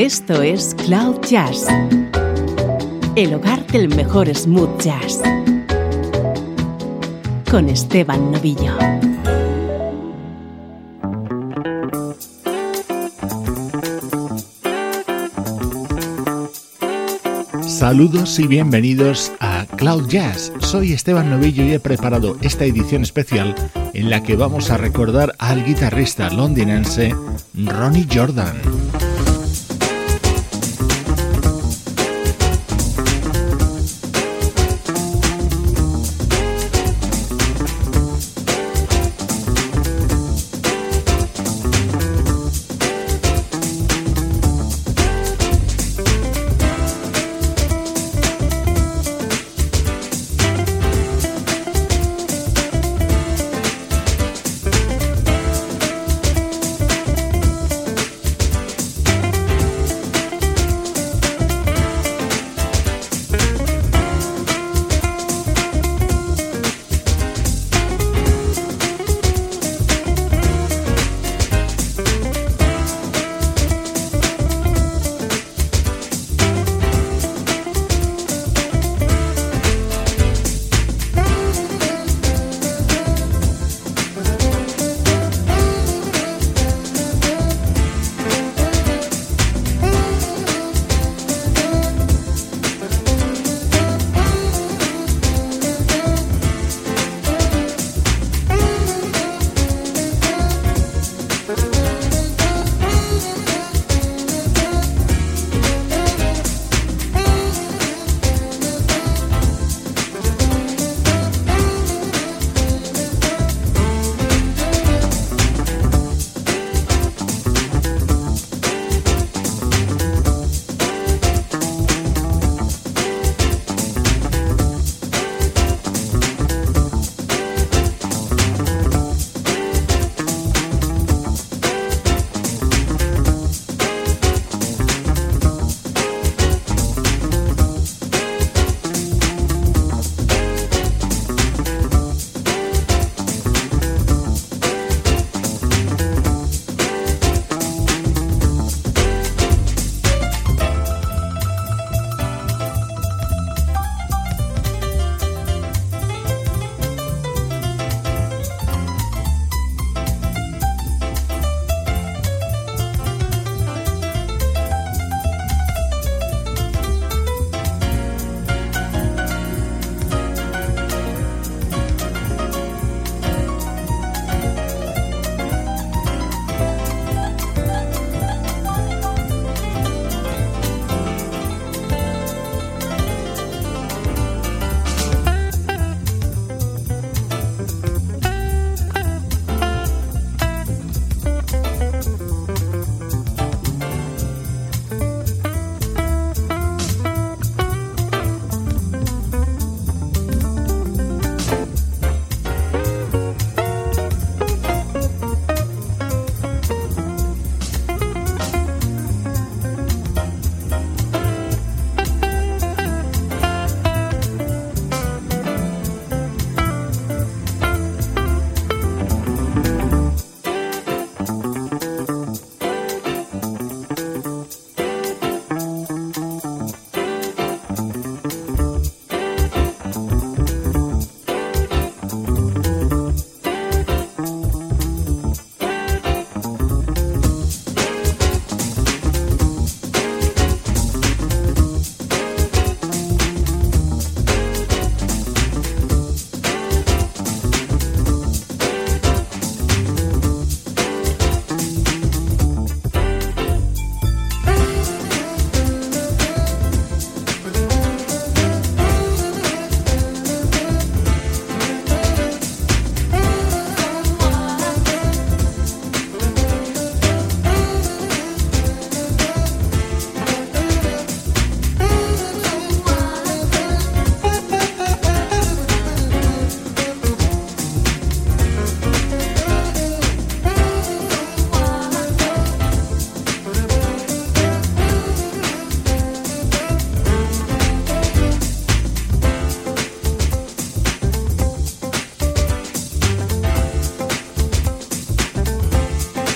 Esto es Cloud Jazz, el hogar del mejor smooth jazz, con Esteban Novillo. Saludos y bienvenidos a Cloud Jazz. Soy Esteban Novillo y he preparado esta edición especial en la que vamos a recordar al guitarrista londinense Ronnie Jordan.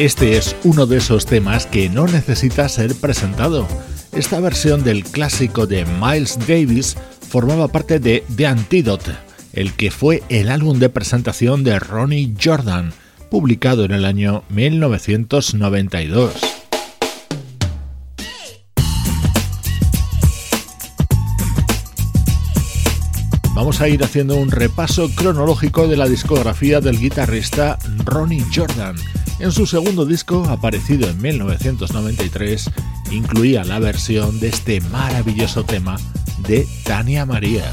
Este es uno de esos temas que no necesita ser presentado. Esta versión del clásico de Miles Davis formaba parte de The Antidote, el que fue el álbum de presentación de Ronnie Jordan, publicado en el año 1992. Vamos a ir haciendo un repaso cronológico de la discografía del guitarrista Ronnie Jordan en su segundo disco, aparecido en 1993, incluía la versión de este maravilloso tema de Tania María.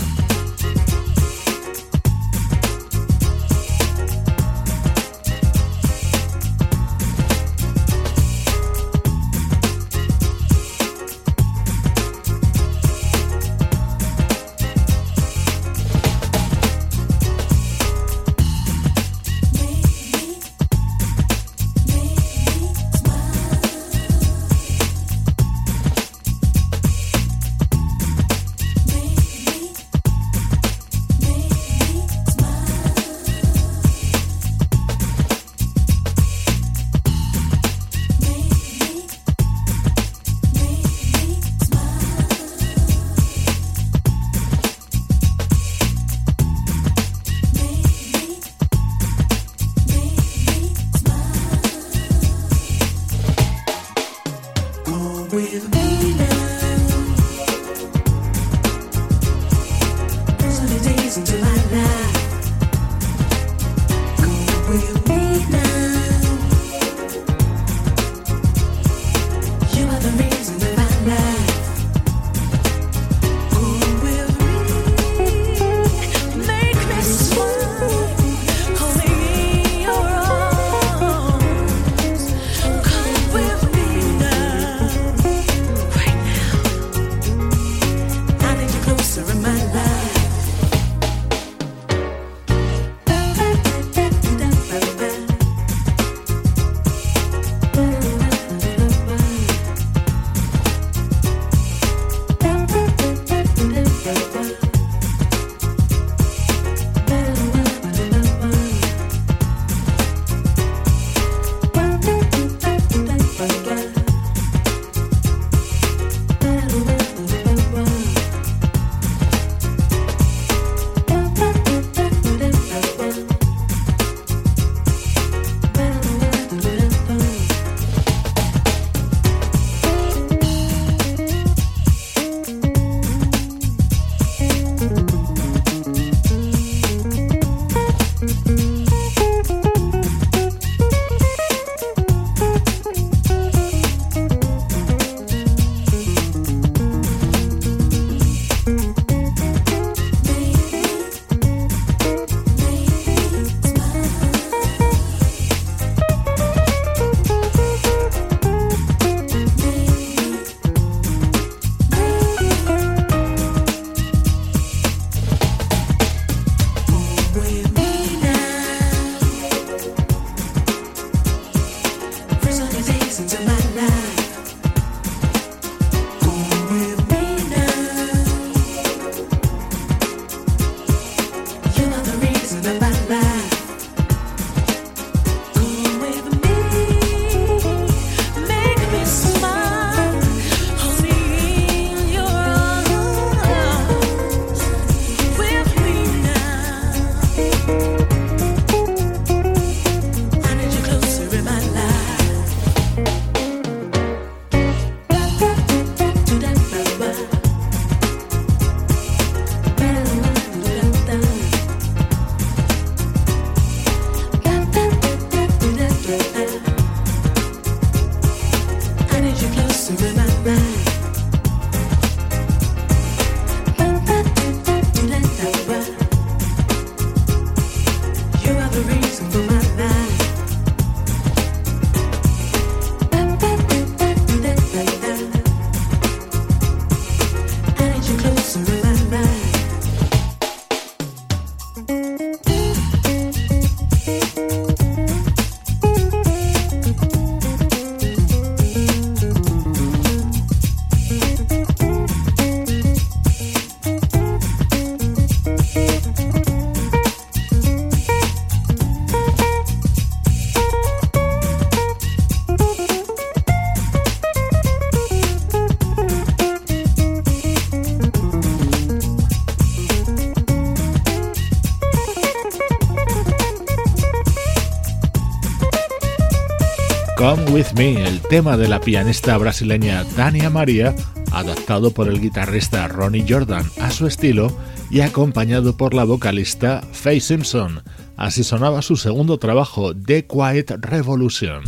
El tema de la pianista brasileña Tania María, adaptado por el guitarrista Ronnie Jordan a su estilo y acompañado por la vocalista Faye Simpson. Así sonaba su segundo trabajo, The Quiet Revolution.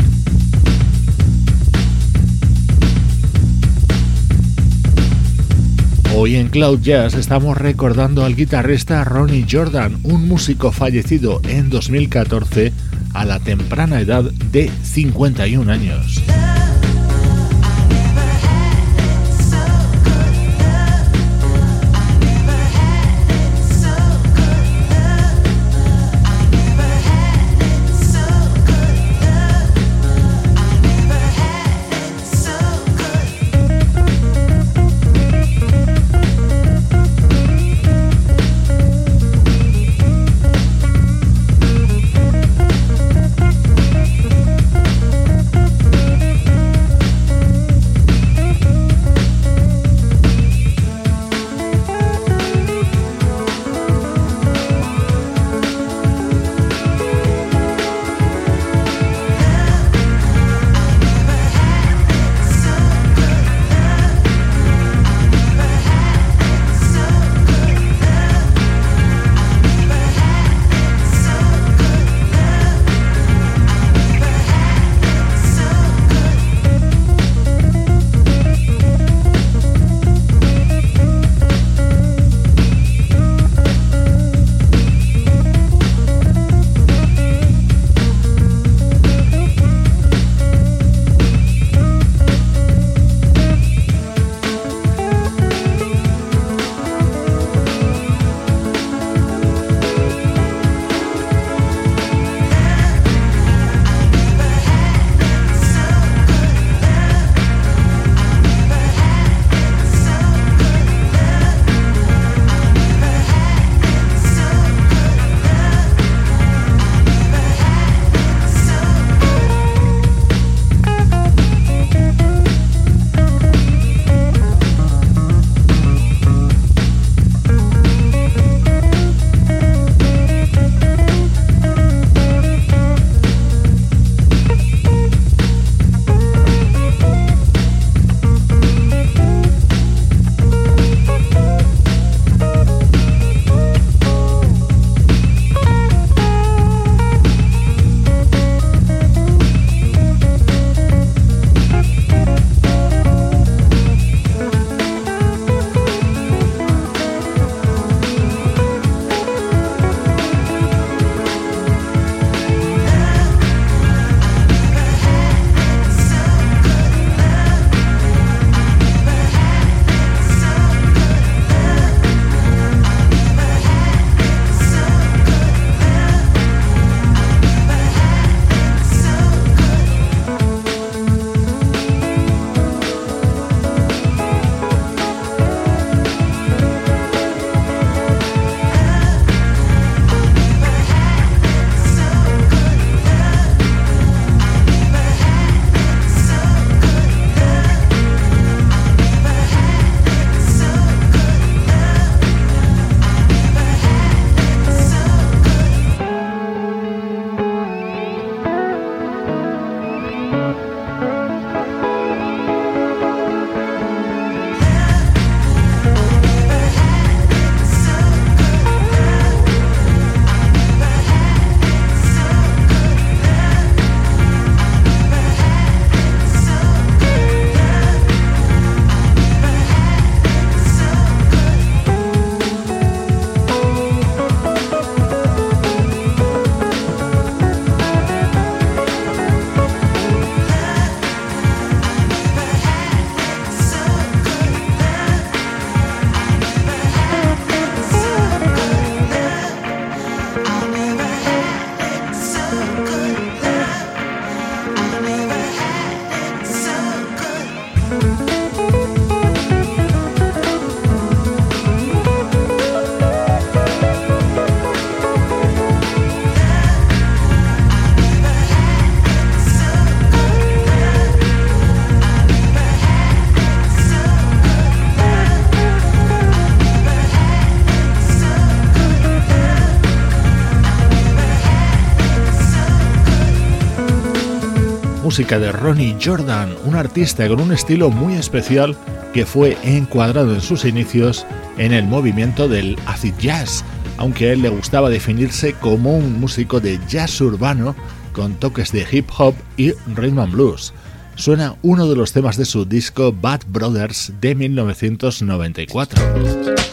Hoy en Cloud Jazz estamos recordando al guitarrista Ronnie Jordan, un músico fallecido en 2014 a la temprana edad de 51 años. Música de Ronnie Jordan, un artista con un estilo muy especial que fue encuadrado en sus inicios en el movimiento del acid jazz, aunque a él le gustaba definirse como un músico de jazz urbano con toques de hip hop y rhythm and blues. Suena uno de los temas de su disco Bad Brothers de 1994.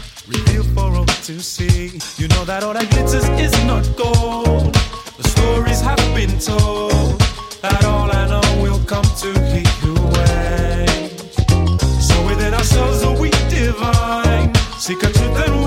reveal for all to see. You know that all that glitters is not gold. The stories have been told that all I know will come to he who waits. So within ourselves are we divine. Seek a truth and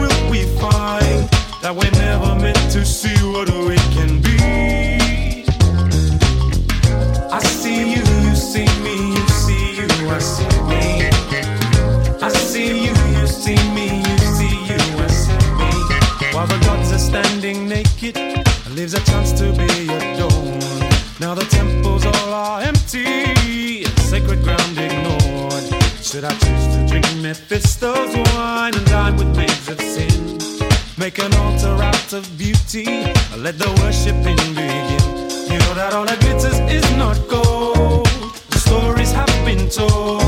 Make an altar out of beauty, let the worshiping begin. You know that all that glitters is not gold. The stories have been told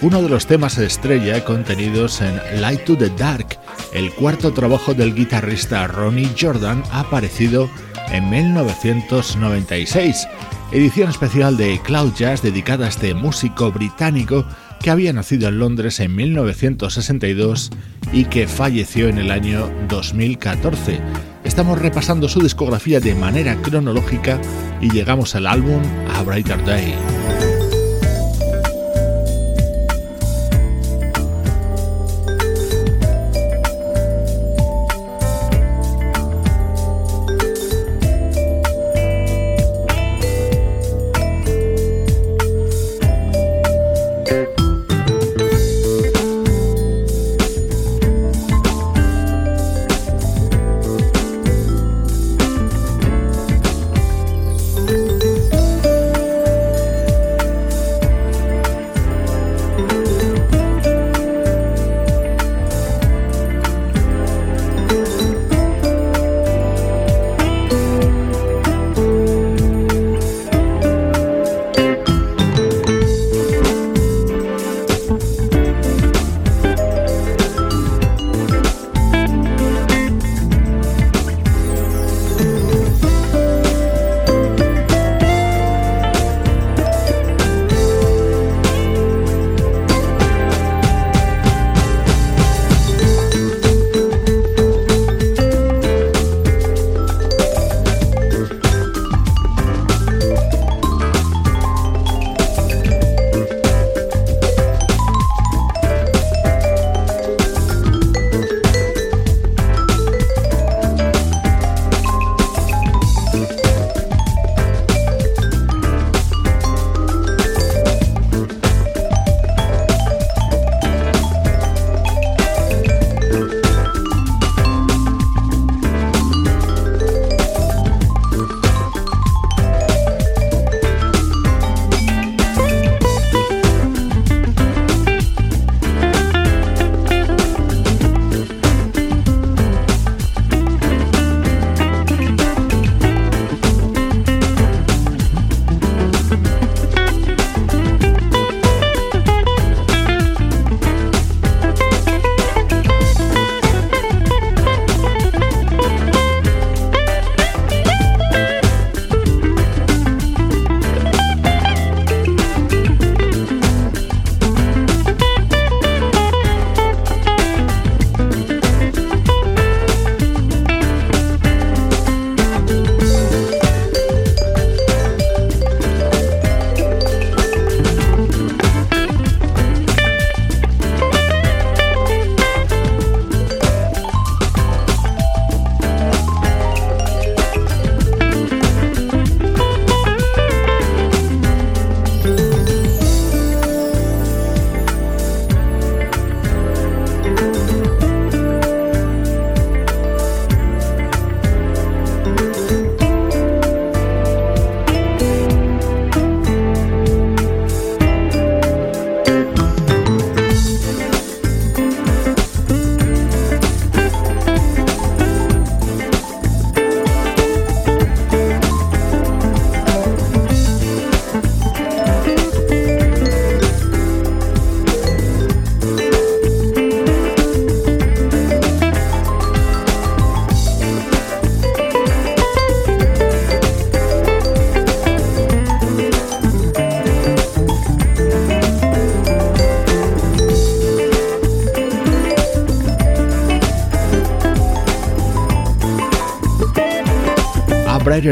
uno de los temas estrella contenidos en Light to the Dark, el cuarto trabajo del guitarrista Ronnie Jordan aparecido en 1996, edición especial de Cloud Jazz dedicada a este músico británico que había nacido en Londres en 1962 y que falleció en el año 2014. Estamos repasando su discografía de manera cronológica y llegamos al álbum A Brighter Day.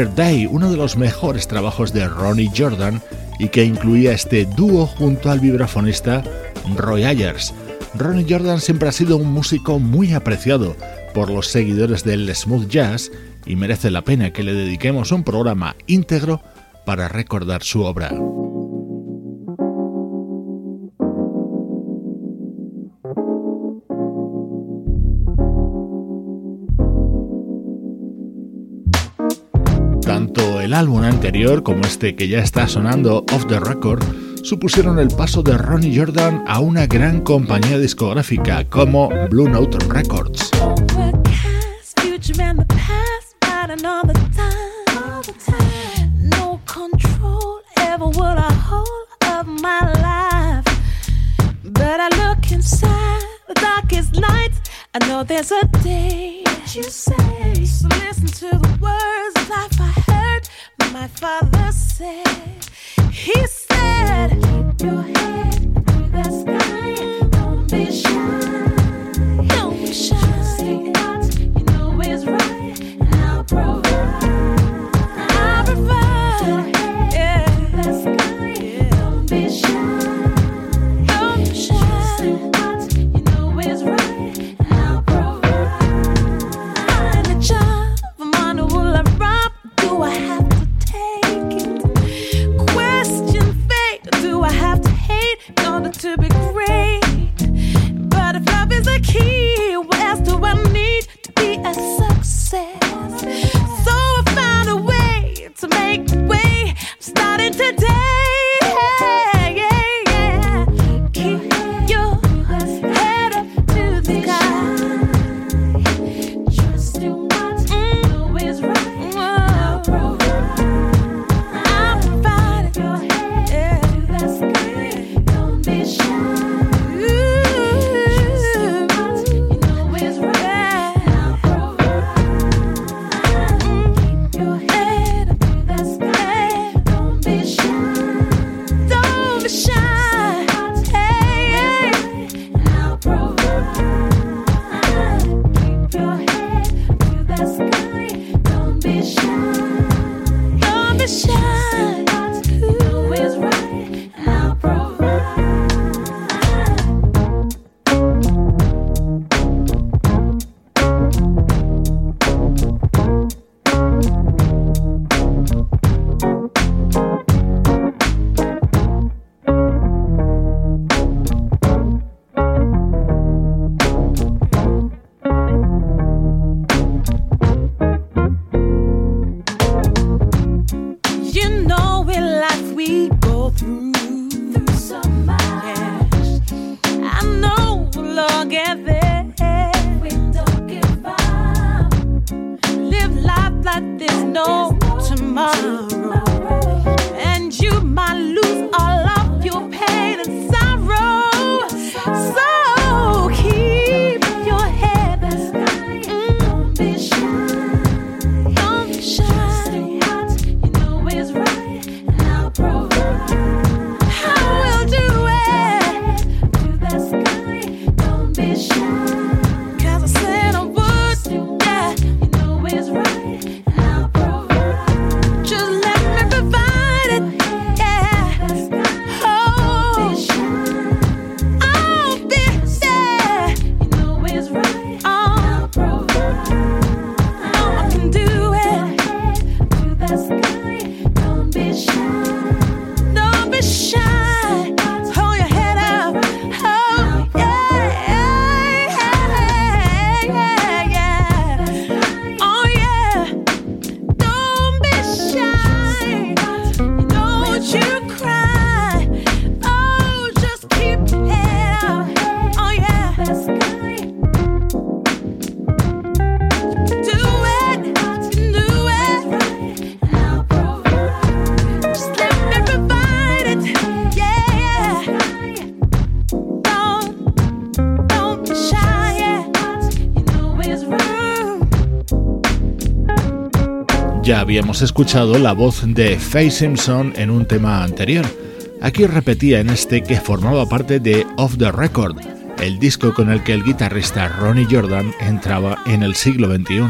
Day, uno de los mejores trabajos de Ronnie Jordan y que incluía este dúo junto al vibrafonista Roy Ayers. Ronnie Jordan siempre ha sido un músico muy apreciado por los seguidores del smooth jazz y merece la pena que le dediquemos un programa íntegro para recordar su obra. como este que ya está sonando off the record, supusieron el paso de Ronnie Jordan a una gran compañía discográfica como Blue Note Records. I know there's a day. What you say? So listen to my father said. He said, Keep your head through the sky, don't be shy. shine. habíamos escuchado la voz de Faye Simpson en un tema anterior. Aquí repetía en este que formaba parte de Off the Record, el disco con el que el guitarrista Ronnie Jordan entraba en el siglo XXI.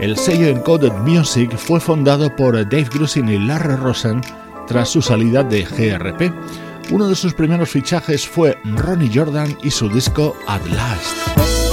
El sello Encoded Music fue fundado por Dave Grusin y Larry Rosen tras su salida de GRP uno de sus primeros fichajes fue Ronnie Jordan y su disco At Last.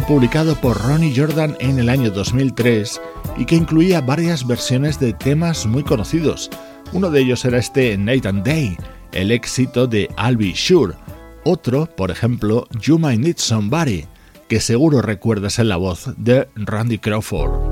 Publicado por Ronnie Jordan en el año 2003 y que incluía varias versiones de temas muy conocidos. Uno de ellos era este Night and Day, el éxito de I'll Be Sure. Otro, por ejemplo, You Might Need Somebody, que seguro recuerdas en la voz de Randy Crawford.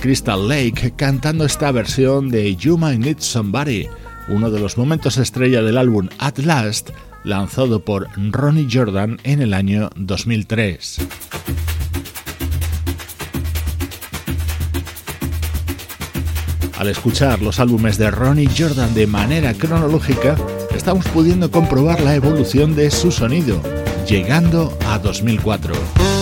Crystal Lake cantando esta versión de You Might Need Somebody, uno de los momentos estrella del álbum At Last, lanzado por Ronnie Jordan en el año 2003. Al escuchar los álbumes de Ronnie Jordan de manera cronológica, estamos pudiendo comprobar la evolución de su sonido, llegando a 2004.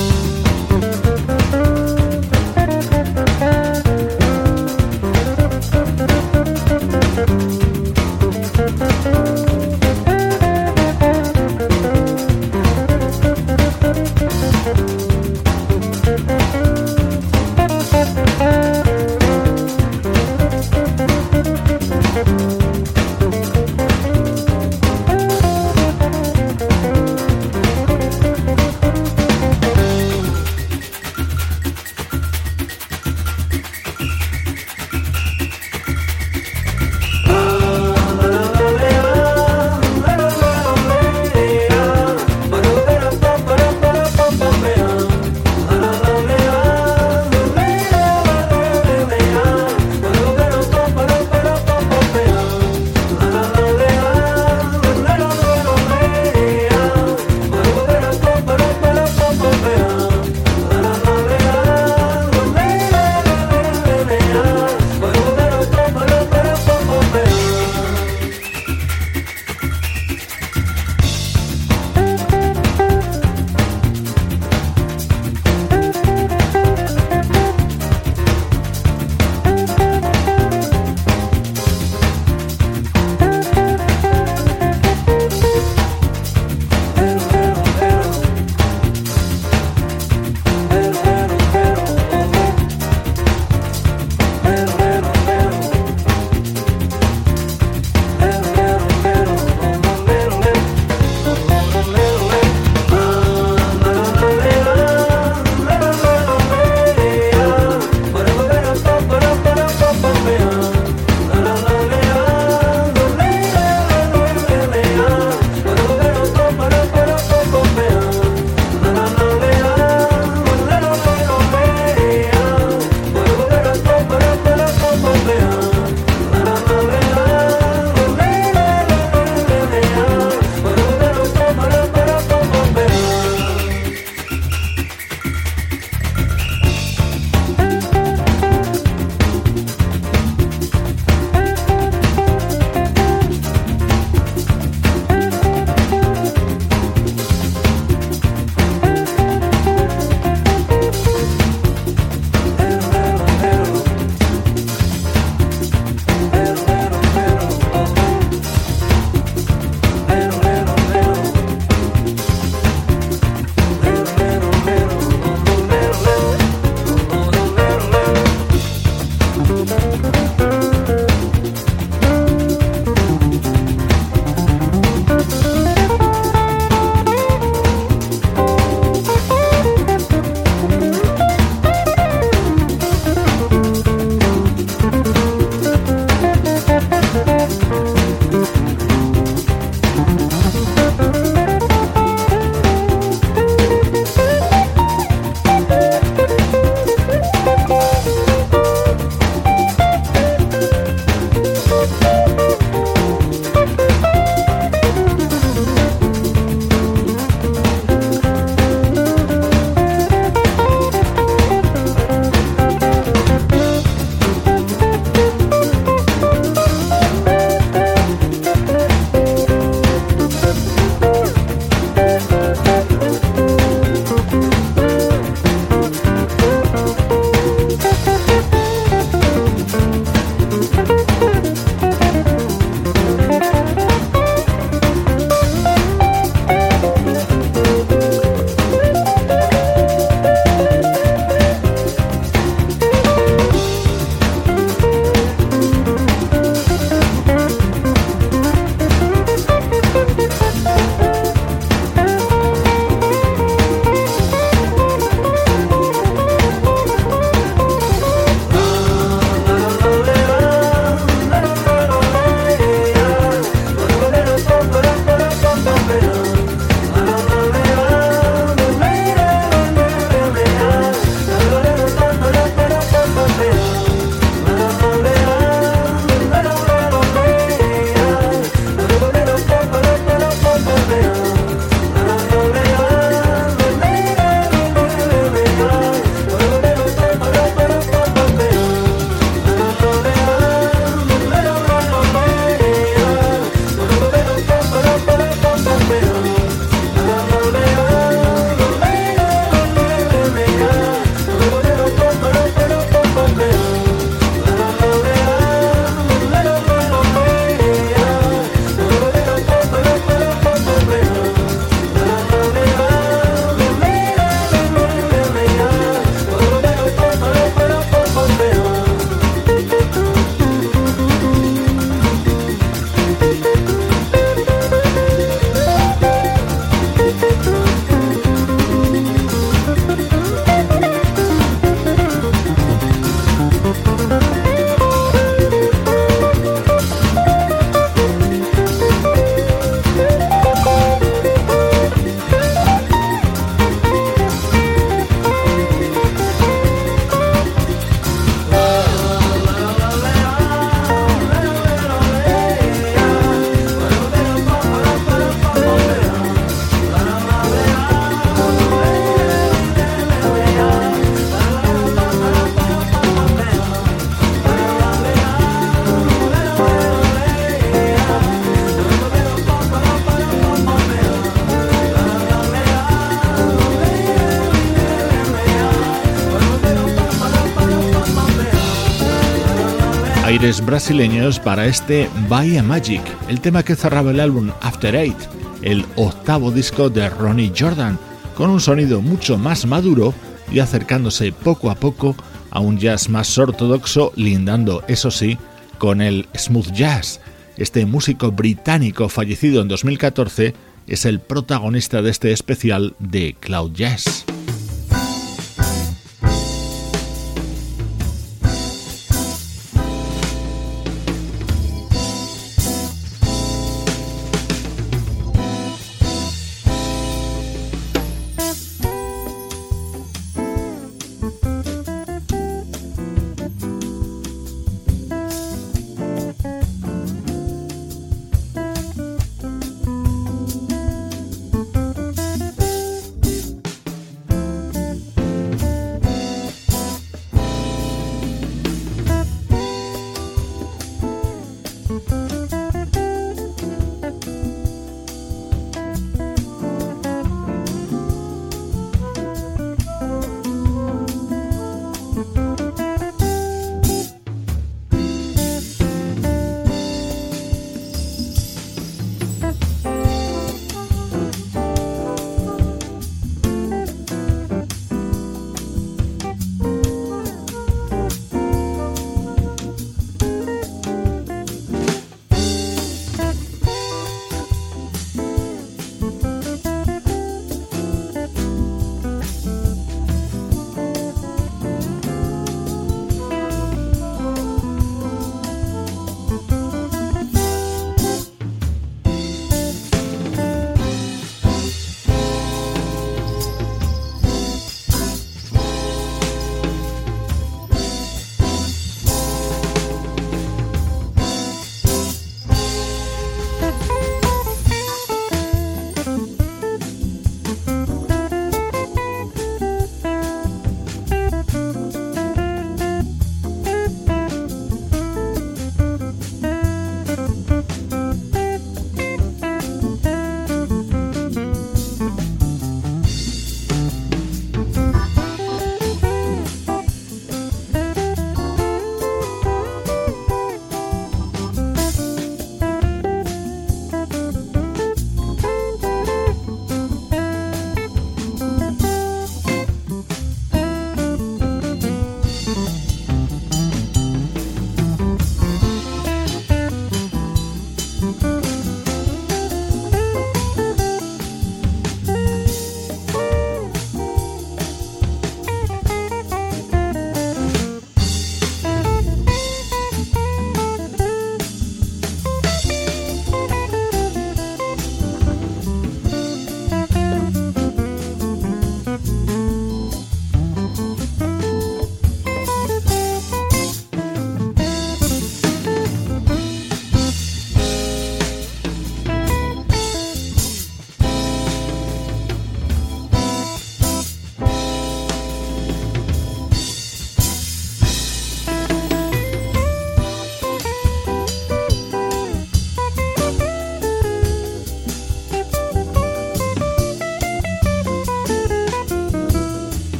Brasileños para este Bahia Magic, el tema que cerraba el álbum After Eight, el octavo disco de Ronnie Jordan, con un sonido mucho más maduro y acercándose poco a poco a un jazz más ortodoxo, lindando, eso sí, con el smooth jazz. Este músico británico fallecido en 2014 es el protagonista de este especial de Cloud Jazz.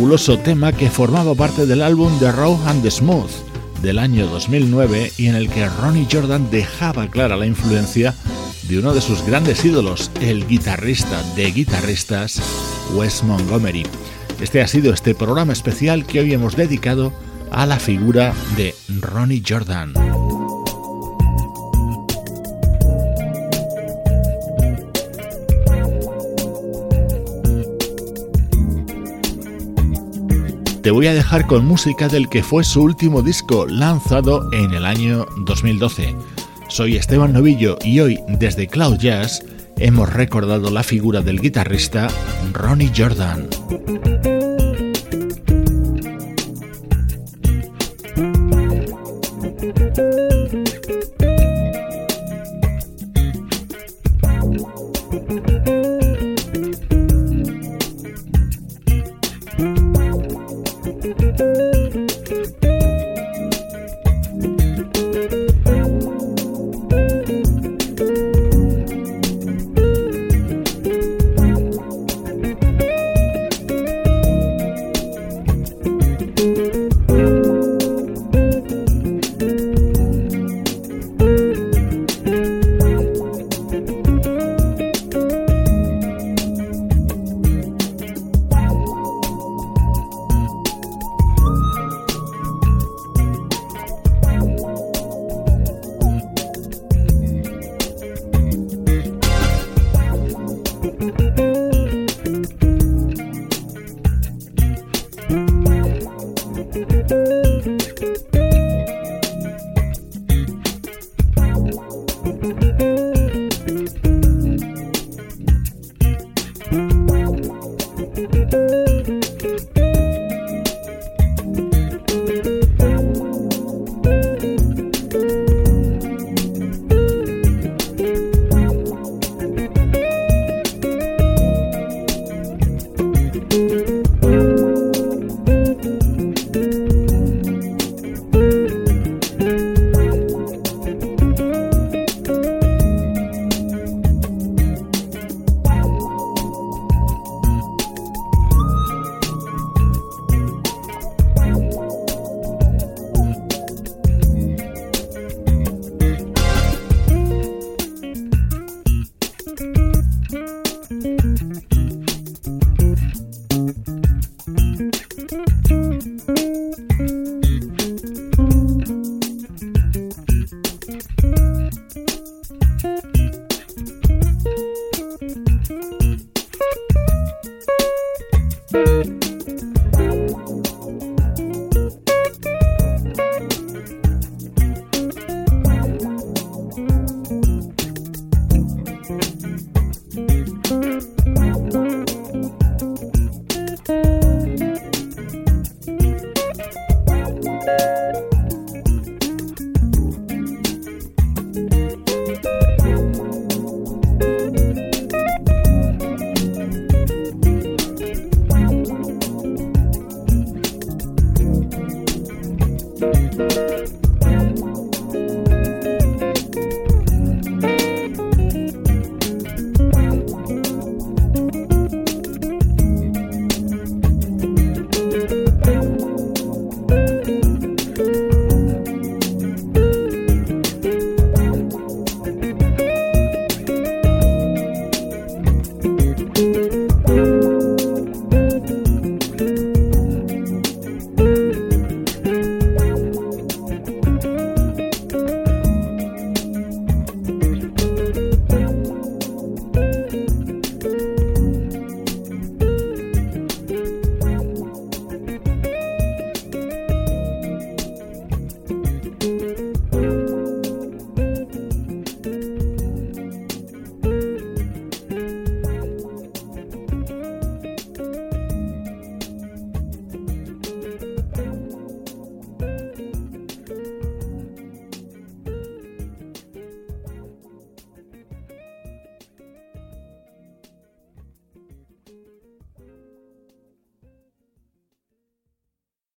Fabuloso tema que formaba parte del álbum The Raw and the Smooth del año 2009 y en el que Ronnie Jordan dejaba clara la influencia de uno de sus grandes ídolos, el guitarrista de guitarristas Wes Montgomery. Este ha sido este programa especial que hoy hemos dedicado a la figura de Ronnie Jordan. Te voy a dejar con música del que fue su último disco lanzado en el año 2012. Soy Esteban Novillo y hoy desde Cloud Jazz hemos recordado la figura del guitarrista Ronnie Jordan.